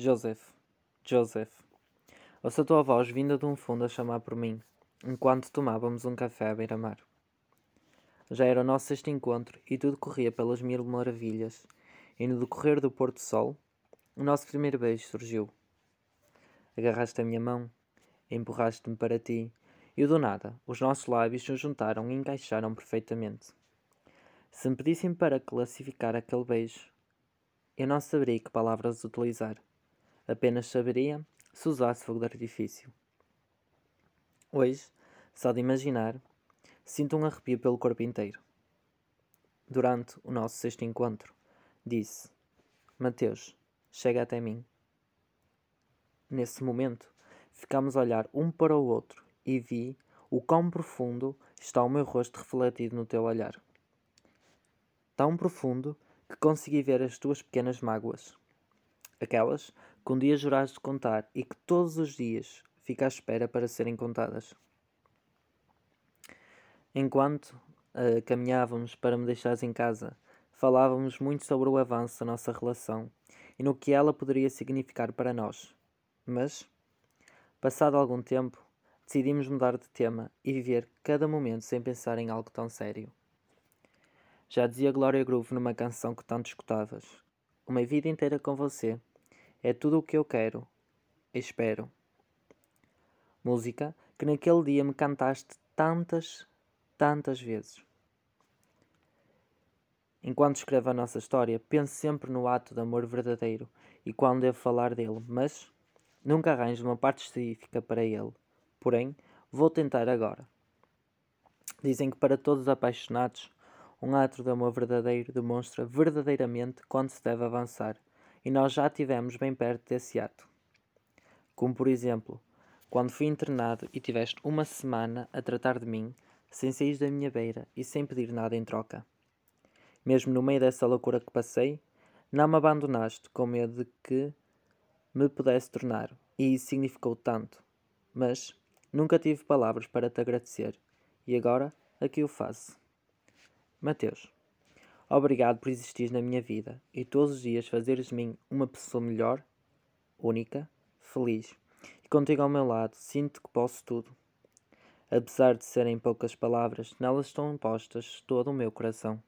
Joseph, Joseph. Ouço a tua voz vinda de um fundo a chamar por mim, enquanto tomávamos um café à beira-mar. Já era o nosso sexto encontro e tudo corria pelas mil maravilhas, e no decorrer do pôr-do-sol, o nosso primeiro beijo surgiu. Agarraste a minha mão, empurraste-me para ti, e do nada, os nossos lábios se juntaram e encaixaram perfeitamente. Se me pedissem para classificar aquele beijo, eu não saberia que palavras utilizar. Apenas saberia se usasse fogo de artifício. Hoje, só de imaginar, sinto um arrepio pelo corpo inteiro. Durante o nosso sexto encontro, disse: Mateus, chega até mim. Nesse momento, ficámos a olhar um para o outro e vi o quão profundo está o meu rosto refletido no teu olhar. Tão profundo que consegui ver as tuas pequenas mágoas. Aquelas que um dia juraste contar e que todos os dias fica à espera para serem contadas. Enquanto uh, caminhávamos para me deixares em casa, falávamos muito sobre o avanço da nossa relação e no que ela poderia significar para nós. Mas, passado algum tempo, decidimos mudar de tema e viver cada momento sem pensar em algo tão sério. Já dizia Gloria Groove numa canção que tanto escutavas: Uma vida inteira com você é tudo o que eu quero, espero. Música que naquele dia me cantaste tantas, tantas vezes. Enquanto escrevo a nossa história, penso sempre no ato de amor verdadeiro e quando devo falar dele, mas Nunca arranjo uma parte específica para ele. Porém, vou tentar agora. Dizem que para todos os apaixonados, um ato de amor verdadeiro demonstra verdadeiramente quando se deve avançar, e nós já tivemos bem perto desse ato. Como por exemplo, quando fui internado e tiveste uma semana a tratar de mim, sem sair da minha beira e sem pedir nada em troca. Mesmo no meio dessa loucura que passei, não me abandonaste com medo de que me pudesse tornar, e isso significou tanto. Mas nunca tive palavras para te agradecer, e agora aqui o faço. Mateus, obrigado por existir na minha vida e todos os dias fazeres de mim uma pessoa melhor, única, feliz. E contigo ao meu lado, sinto que posso tudo. Apesar de serem poucas palavras, nelas estão postas todo o meu coração.